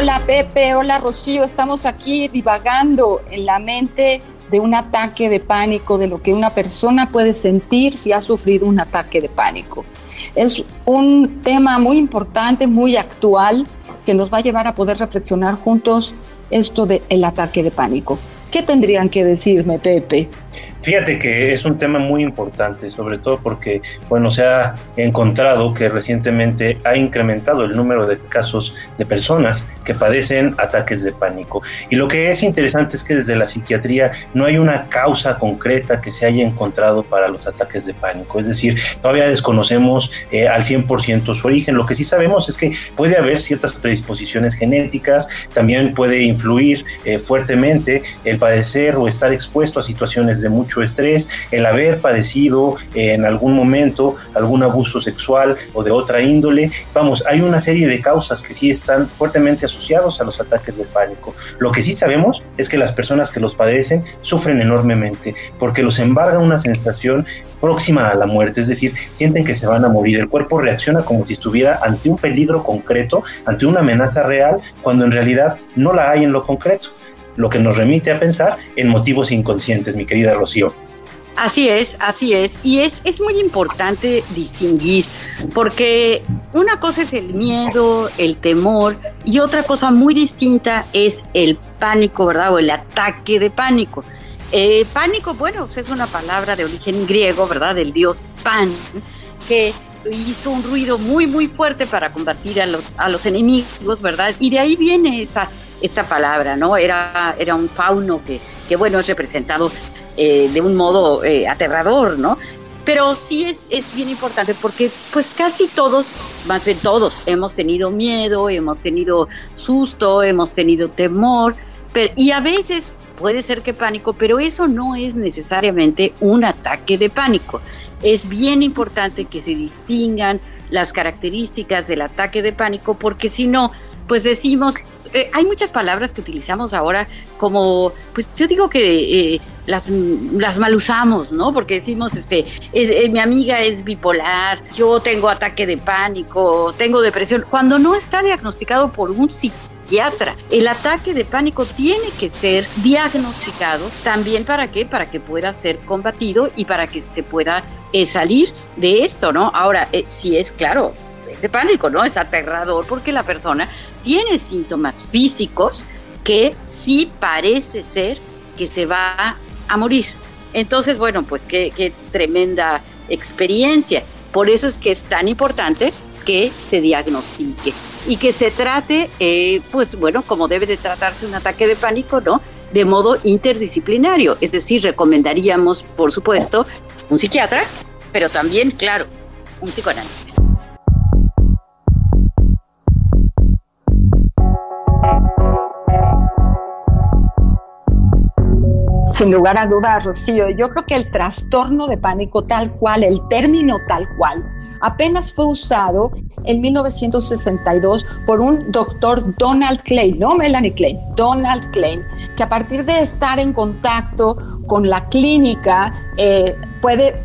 Hola Pepe, hola Rocío, estamos aquí divagando en la mente de un ataque de pánico, de lo que una persona puede sentir si ha sufrido un ataque de pánico. Es un tema muy importante, muy actual, que nos va a llevar a poder reflexionar juntos esto del ataque de pánico. ¿Qué tendrían que decirme, Pepe? Fíjate que es un tema muy importante, sobre todo porque, bueno, se ha encontrado que recientemente ha incrementado el número de casos de personas que padecen ataques de pánico. Y lo que es interesante es que desde la psiquiatría no hay una causa concreta que se haya encontrado para los ataques de pánico. Es decir, todavía desconocemos eh, al 100% su origen. Lo que sí sabemos es que puede haber ciertas predisposiciones genéticas, también puede influir eh, fuertemente el padecer o estar expuesto a situaciones de mucho estrés, el haber padecido en algún momento algún abuso sexual o de otra índole. Vamos, hay una serie de causas que sí están fuertemente asociados a los ataques de pánico. Lo que sí sabemos es que las personas que los padecen sufren enormemente porque los embarga una sensación próxima a la muerte, es decir, sienten que se van a morir. El cuerpo reacciona como si estuviera ante un peligro concreto, ante una amenaza real, cuando en realidad no la hay en lo concreto lo que nos remite a pensar en motivos inconscientes, mi querida Rocío. Así es, así es. Y es, es muy importante distinguir, porque una cosa es el miedo, el temor, y otra cosa muy distinta es el pánico, ¿verdad? O el ataque de pánico. Eh, pánico, bueno, pues es una palabra de origen griego, ¿verdad? Del dios Pan, que hizo un ruido muy, muy fuerte para combatir a los, a los enemigos, ¿verdad? Y de ahí viene esta esta palabra, ¿no? Era, era un fauno que, que bueno, es representado eh, de un modo eh, aterrador, ¿no? Pero sí es, es bien importante porque pues casi todos, más bien todos, hemos tenido miedo, hemos tenido susto, hemos tenido temor, y a veces puede ser que pánico, pero eso no es necesariamente un ataque de pánico. Es bien importante que se distingan las características del ataque de pánico porque si no, pues decimos eh, hay muchas palabras que utilizamos ahora como, pues yo digo que eh, las, las mal usamos, ¿no? Porque decimos, este, eh, mi amiga es bipolar, yo tengo ataque de pánico, tengo depresión, cuando no está diagnosticado por un psiquiatra. El ataque de pánico tiene que ser diagnosticado también para qué? Para que pueda ser combatido y para que se pueda salir de esto, ¿no? Ahora, si es claro, de pánico, ¿no? Es aterrador porque la persona tiene síntomas físicos que sí parece ser que se va a morir. Entonces, bueno, pues qué, tremenda experiencia. Por eso es que es tan importante que se diagnostique y que se trate, eh, pues bueno, como debe de tratarse un ataque de pánico, ¿no? De modo interdisciplinario. Es decir, recomendaríamos, por supuesto, un psiquiatra, pero también, claro, un psicoanalista. Sin lugar a dudas, Rocío, yo creo que el trastorno de pánico tal cual, el término tal cual, apenas fue usado en 1962 por un doctor Donald Klein, no Melanie Klein, Donald Klein, que a partir de estar en contacto con la clínica eh, puede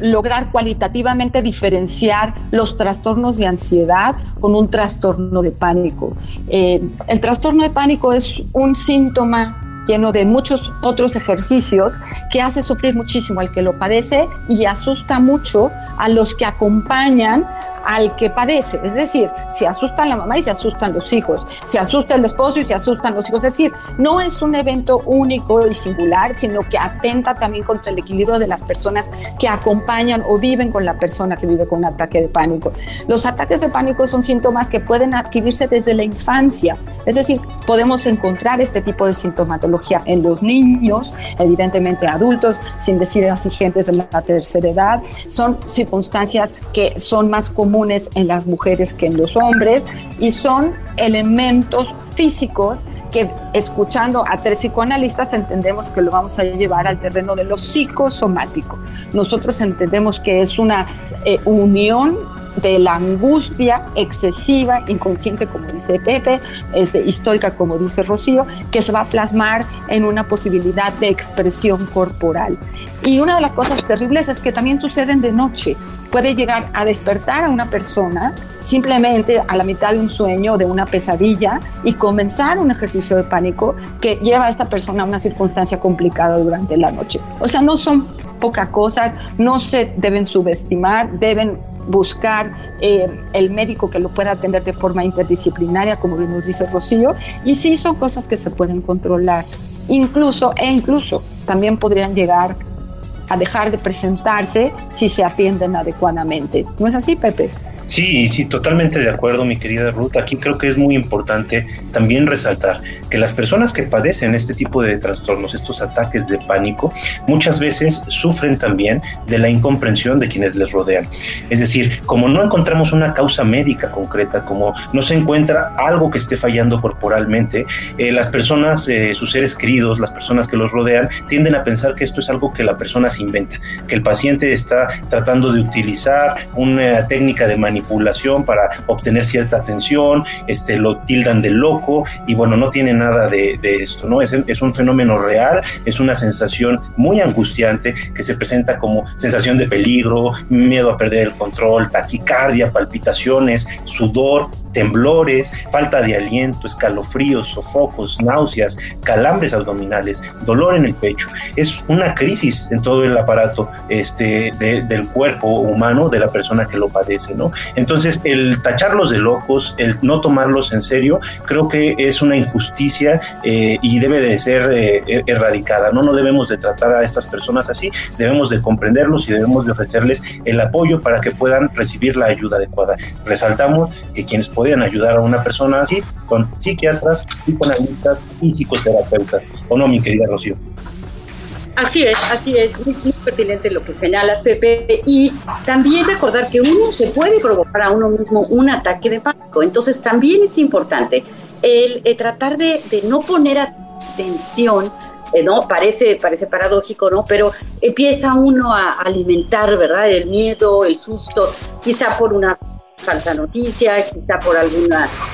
lograr cualitativamente diferenciar los trastornos de ansiedad con un trastorno de pánico. Eh, el trastorno de pánico es un síntoma lleno de muchos otros ejercicios que hace sufrir muchísimo al que lo padece y asusta mucho a los que acompañan al que padece. Es decir, se asusta la mamá y se asustan los hijos, se asusta el esposo y se asustan los hijos. Es decir, no es un evento único y singular, sino que atenta también contra el equilibrio de las personas que acompañan o viven con la persona que vive con un ataque de pánico. Los ataques de pánico son síntomas que pueden adquirirse desde la infancia. Es decir, podemos encontrar este tipo de sintomatología en los niños, evidentemente adultos, sin decir así gente de la tercera edad. Son circunstancias que son más comunes en las mujeres que en los hombres y son elementos físicos que escuchando a tres psicoanalistas entendemos que lo vamos a llevar al terreno de lo psicosomático. Nosotros entendemos que es una eh, unión de la angustia excesiva, inconsciente, como dice Pepe, este, histórica, como dice Rocío, que se va a plasmar en una posibilidad de expresión corporal. Y una de las cosas terribles es que también suceden de noche. Puede llegar a despertar a una persona simplemente a la mitad de un sueño, de una pesadilla, y comenzar un ejercicio de pánico que lleva a esta persona a una circunstancia complicada durante la noche. O sea, no son pocas cosas, no se deben subestimar, deben buscar eh, el médico que lo pueda atender de forma interdisciplinaria, como bien nos dice Rocío, y sí son cosas que se pueden controlar. Incluso, e incluso, también podrían llegar a dejar de presentarse si se atienden adecuadamente. ¿No es así, Pepe? Sí, sí, totalmente de acuerdo, mi querida Ruth. Aquí creo que es muy importante también resaltar que las personas que padecen este tipo de trastornos, estos ataques de pánico, muchas veces sufren también de la incomprensión de quienes les rodean. Es decir, como no encontramos una causa médica concreta, como no se encuentra algo que esté fallando corporalmente, eh, las personas, eh, sus seres queridos, las personas que los rodean, tienden a pensar que esto es algo que la persona se inventa, que el paciente está tratando de utilizar una técnica de manipulación manipulación para obtener cierta atención, este, lo tildan de loco y bueno, no tiene nada de, esto, ¿no? Es, es, un fenómeno real, es una sensación muy angustiante que se presenta como sensación de peligro, miedo a perder el control, taquicardia, palpitaciones, sudor, temblores, falta de aliento, escalofríos, sofocos, náuseas, calambres abdominales, dolor en el pecho. Es una crisis en todo el aparato este, del cuerpo humano de la persona que lo padece, ¿no? Entonces, el tacharlos de locos, el no tomarlos en serio, creo que es una injusticia eh, y debe de ser eh, er, erradicada, ¿no? No debemos de tratar a estas personas así, debemos de comprenderlos y debemos de ofrecerles el apoyo para que puedan recibir la ayuda adecuada. Resaltamos que quienes pueden podrían ayudar a una persona así con psiquiatras, psicoanalistas y psicoterapeutas. ¿O no, mi querida Rocío? Así es, así es, muy, pertinente lo que señala Pepe. Y también recordar que uno se puede provocar a uno mismo un ataque de pánico. Entonces también es importante el, eh, tratar de, de, no poner atención, eh, ¿no? Parece, parece paradójico, ¿no? Pero empieza uno a alimentar, ¿verdad? El miedo, el susto, quizá por una falsa noticia, quizá por algún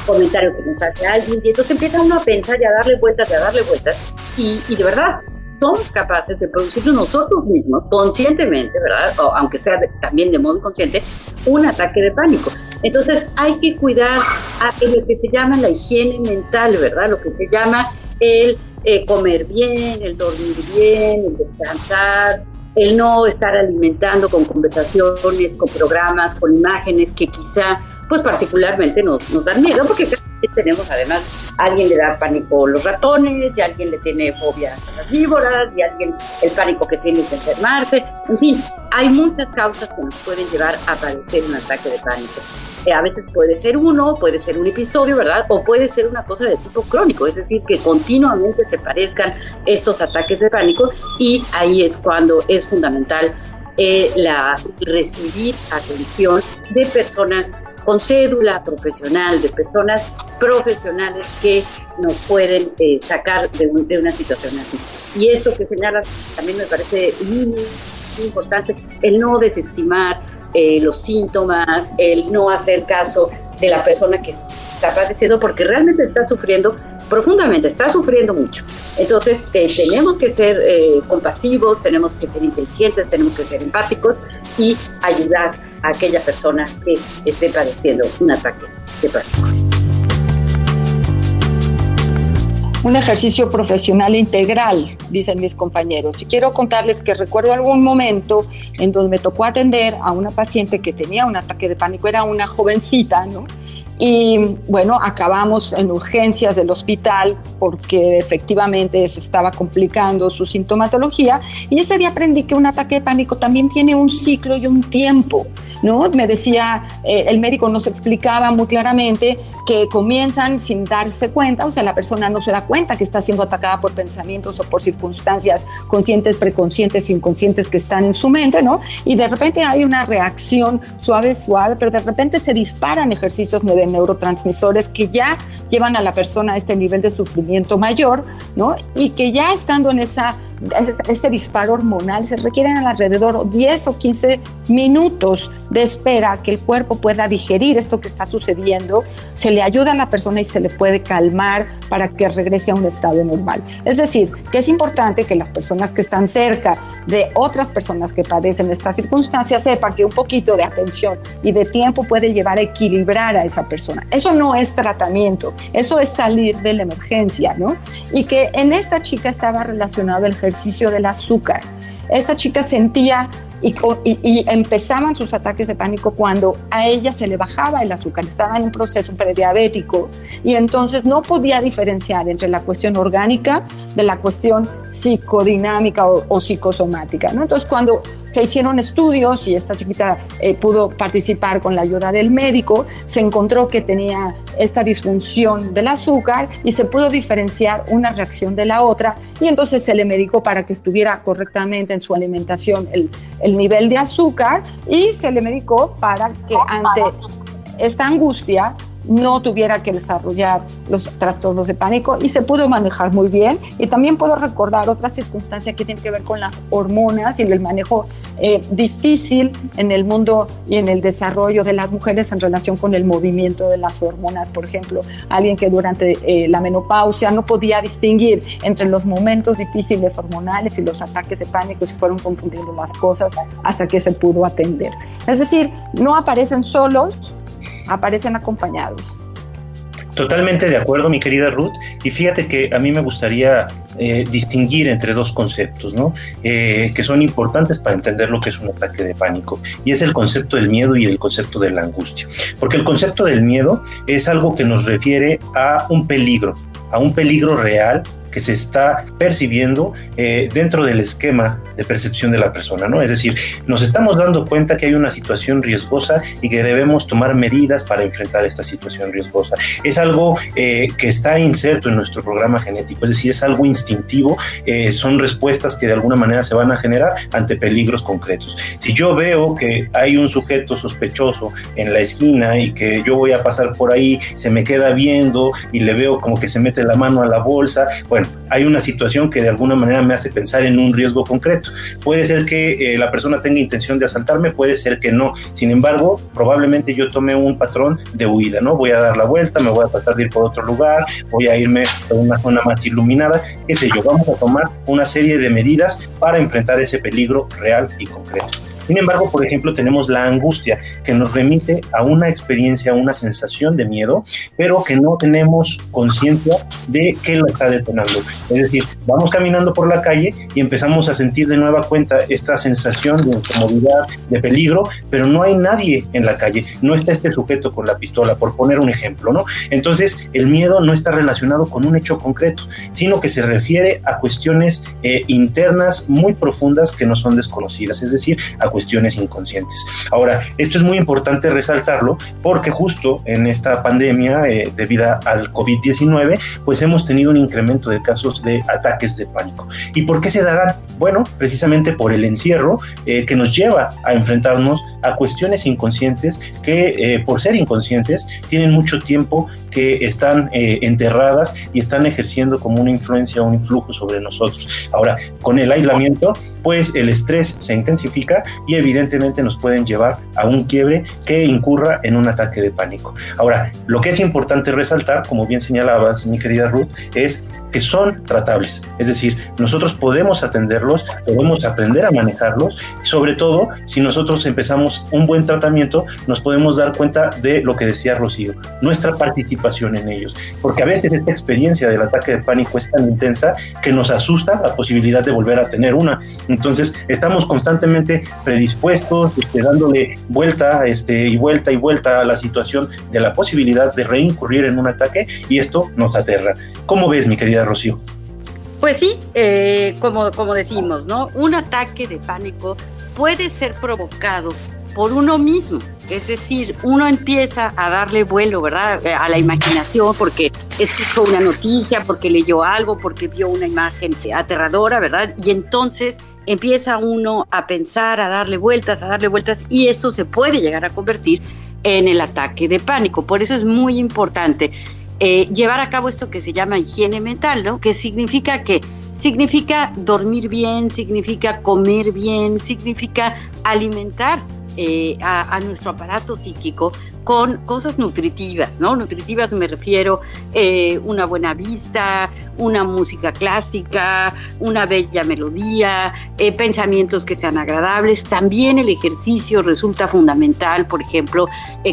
comentario que nos hace alguien, y entonces empieza uno a pensar y a darle vueltas y a darle vueltas, y, de verdad somos capaces de producir nosotros mismos, conscientemente, ¿verdad? O aunque sea también de modo inconsciente, un ataque de pánico. Entonces hay que cuidar a lo que se llama la higiene mental, ¿verdad? Lo que se llama el eh, comer bien, el dormir bien, el descansar, el no estar alimentando con conversaciones, con programas, con imágenes que quizá, pues particularmente nos, nos dan miedo, porque tenemos además, a alguien le da pánico los ratones, y a alguien le tiene fobia a las víboras, y a alguien el pánico que tiene es enfermarse. En fin, hay muchas causas que nos pueden llevar a padecer un ataque de pánico. Eh, a veces puede ser uno, puede ser un episodio, ¿verdad? O puede ser una cosa de tipo crónico, es decir, que continuamente se parezcan estos ataques de pánico y ahí es cuando es fundamental eh, la, recibir atención de personas con cédula profesional, de personas profesionales que nos pueden eh, sacar de, de, una situación así. Y eso que señalas también me parece muy importante, el no desestimar eh, los síntomas, el no hacer caso de la persona que está padeciendo porque realmente está sufriendo profundamente, está sufriendo mucho. Entonces eh, tenemos que ser eh, compasivos, tenemos que ser inteligentes, tenemos que ser empáticos y ayudar a aquella persona que esté padeciendo un ataque de pánico. Un ejercicio profesional integral, dicen mis compañeros. Y quiero contarles que recuerdo algún momento en donde me tocó atender a una paciente que tenía un ataque de pánico, era una jovencita, ¿no? Y bueno, acabamos en urgencias del hospital porque efectivamente se estaba complicando su sintomatología. Y ese día aprendí que un ataque de pánico también tiene un ciclo y un tiempo. ¿no? Me decía, eh, el médico nos explicaba muy claramente que comienzan sin darse cuenta, o sea, la persona no se da cuenta que está siendo atacada por pensamientos o por circunstancias conscientes, preconscientes, inconscientes que están en su mente, ¿no? Y de repente hay una reacción suave, suave, pero de repente se disparan ejercicios de neurotransmisores que ya llevan a la persona a este nivel de sufrimiento mayor, ¿no? Y que ya estando en esa ese, disparo hormonal, se requieren alrededor 10 o 15 minutos de espera que el cuerpo pueda digerir esto que está sucediendo, se le ayuda a la persona y se le puede calmar para que regrese a un estado normal. Es decir, que es importante que las personas que están cerca de otras personas que padecen estas circunstancias sepan que un poquito de atención y de tiempo puede llevar a equilibrar a esa persona. Eso no es tratamiento, eso es salir de la emergencia, ¿no? Y que en esta chica estaba relacionado el del azúcar. Esta chica sentía y, empezaban sus ataques de pánico cuando a ella se le bajaba el azúcar, estaba en un proceso prediabético y entonces no podía diferenciar entre la cuestión orgánica de la cuestión psicodinámica o, psicosomática. ¿no? Entonces cuando se hicieron estudios y esta chiquita eh, pudo participar con la ayuda del médico, se encontró que tenía esta disfunción del azúcar y se pudo diferenciar una reacción de la otra y entonces se le medicó para que estuviera correctamente en su alimentación el, el nivel de azúcar y se le medicó para que ante esta angustia no tuviera que desarrollar los trastornos de pánico y se pudo manejar muy bien. Y también puedo recordar otra circunstancia que tiene que ver con las hormonas y el manejo eh, difícil en el mundo y en el desarrollo de las mujeres en relación con el movimiento de las hormonas. Por ejemplo, alguien que durante eh, la menopausia no podía distinguir entre los momentos difíciles hormonales y los ataques de pánico, se fueron confundiendo las cosas hasta que se pudo atender. Es decir, no aparecen solos, aparecen acompañados. Totalmente de acuerdo, mi querida Ruth. Y fíjate que a mí me gustaría eh, distinguir entre dos conceptos, ¿no? Eh, que son importantes para entender lo que es un ataque de pánico. Y es el concepto del miedo y el concepto de la angustia. Porque el concepto del miedo es algo que nos refiere a un peligro, a un peligro real que se está percibiendo eh, dentro del esquema de percepción de la persona, ¿no? Es decir, nos estamos dando cuenta que hay una situación riesgosa y que debemos tomar medidas para enfrentar esta situación riesgosa. Es algo eh, que está inserto en nuestro programa genético, es decir, es algo instintivo, eh, son respuestas que de alguna manera se van a generar ante peligros concretos. Si yo veo que hay un sujeto sospechoso en la esquina y que yo voy a pasar por ahí, se me queda viendo y le veo como que se mete la mano a la bolsa, bueno, hay una situación que de alguna manera me hace pensar en un riesgo concreto. Puede ser que eh, la persona tenga intención de asaltarme, puede ser que no. Sin embargo, probablemente yo tome un patrón de huida, ¿no? Voy a dar la vuelta, me voy a tratar de ir por otro lugar, voy a irme a una zona más iluminada, qué sé yo. Vamos a tomar una serie de medidas para enfrentar ese peligro real y concreto. Sin embargo, por ejemplo, tenemos la angustia que nos remite a una experiencia, a una sensación de miedo, pero que no tenemos conciencia de qué lo está detonando. Es decir, vamos caminando por la calle y empezamos a sentir de nueva cuenta esta sensación de incomodidad, de peligro, pero no hay nadie en la calle, no está este sujeto con la pistola, por poner un ejemplo, ¿no? Entonces, el miedo no está relacionado con un hecho concreto, sino que se refiere a cuestiones eh, internas muy profundas que no son desconocidas, es decir, a cuestiones cuestiones inconscientes. Ahora, esto es muy importante resaltarlo porque justo en esta pandemia, eh, debido al COVID-19, pues hemos tenido un incremento de casos de ataques de pánico. ¿Y por qué se darán? Bueno, precisamente por el encierro eh, que nos lleva a enfrentarnos a cuestiones inconscientes que, eh, por ser inconscientes, tienen mucho tiempo que están enterradas y están ejerciendo como una influencia, un influjo sobre nosotros. Ahora, con el aislamiento, pues el estrés se intensifica y evidentemente nos pueden llevar a un quiebre que incurra en un ataque de pánico. Ahora, lo que es importante resaltar, como bien señalabas, mi querida Ruth, es que son tratables. Es decir, nosotros podemos atenderlos, podemos aprender a manejarlos, y sobre todo si nosotros empezamos un buen tratamiento, nos podemos dar cuenta de lo que decía Rocío, nuestra participación en ellos. Porque a veces esta experiencia del ataque de pánico es tan intensa que nos asusta la posibilidad de volver a tener una. Entonces, estamos constantemente predispuestos, este, dándole vuelta este, y vuelta y vuelta a la situación de la posibilidad de reincurrir en un ataque y esto nos aterra. ¿Cómo ves, mi querida Rocío? Pues sí, eh, como, como decimos, ¿no? Un ataque de pánico puede ser provocado por uno mismo. Es decir, uno empieza a darle vuelo, ¿verdad? A la imaginación porque escuchó una noticia, porque leyó algo, porque vio una imagen aterradora, ¿verdad? Y entonces empieza uno a pensar, a darle vueltas, a darle vueltas, y esto se puede llegar a convertir en el ataque de pánico. Por eso es muy importante eh, llevar a cabo esto que se llama higiene mental, ¿no? Que significa que significa dormir bien, significa comer bien, significa alimentar eh, a, nuestro aparato psíquico con cosas nutritivas, ¿no? Nutritivas me refiero eh, una buena vista, una música clásica, una bella melodía, eh, pensamientos que sean agradables. También el ejercicio resulta fundamental, por ejemplo,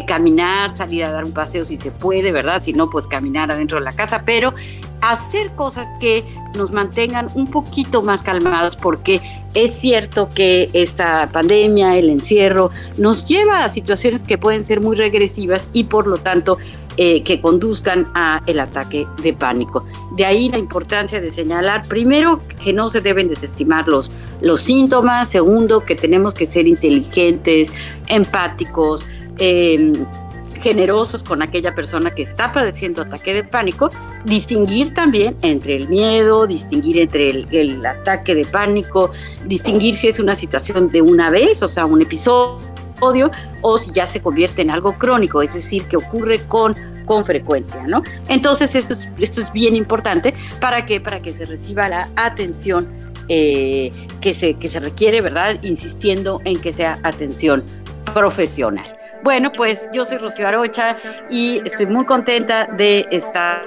caminar, salir a dar un paseo si se puede, ¿verdad? Si no, pues caminar adentro de la casa, pero hacer cosas que nos mantengan un poquito más calmados porque es cierto que esta pandemia, el encierro, nos lleva a situaciones que pueden ser muy regresivas y por lo tanto eh, que conduzcan a el ataque de pánico. De ahí la importancia de señalar, primero, que no se deben desestimar los, los síntomas, segundo, que tenemos que ser inteligentes, empáticos, eh, generosos con aquella persona que está padeciendo ataque de pánico, distinguir también entre el miedo, distinguir entre el, ataque de pánico, distinguir si es una situación de una vez, o sea, un episodio, o si ya se convierte en algo crónico, es decir, que ocurre con con frecuencia, ¿no? Entonces esto es, esto es bien importante para que, para que se reciba la atención eh, que, se, que se requiere, ¿verdad? Insistiendo en que sea atención profesional. Bueno, pues yo soy Rocío Arocha y estoy muy contenta de estar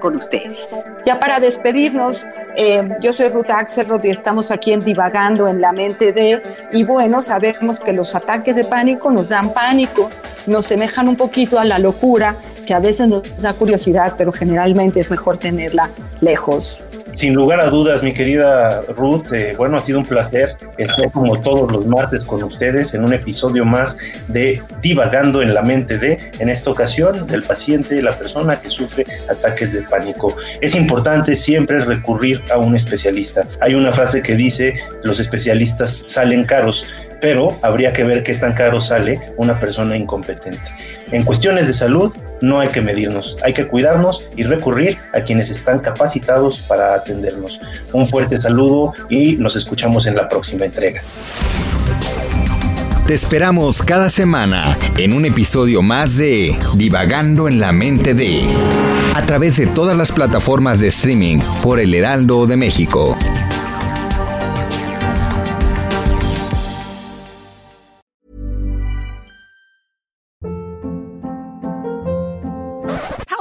con ustedes. Ya para despedirnos, eh, yo soy Ruta Axelrod y estamos aquí en Divagando en la mente de, y bueno, sabemos que los ataques de pánico nos dan pánico, nos semejan un poquito a la locura, que a veces nos da curiosidad, pero generalmente es mejor tenerla lejos. Sin lugar a dudas, mi querida Ruth, eh, bueno, ha sido un placer estar como todos los martes con ustedes en un episodio más de Divagando en la mente de, en esta ocasión, del paciente, la persona que sufre ataques de pánico. Es importante siempre recurrir a un especialista. Hay una frase que dice, los especialistas salen caros, pero habría que ver qué tan caro sale una persona incompetente. En cuestiones de salud no hay que medirnos, hay que cuidarnos y recurrir a quienes están capacitados para atendernos. Un fuerte saludo y nos escuchamos en la próxima entrega. Te esperamos cada semana en un episodio más de Divagando en la mente de, a través de todas las plataformas de streaming por el Heraldo de México.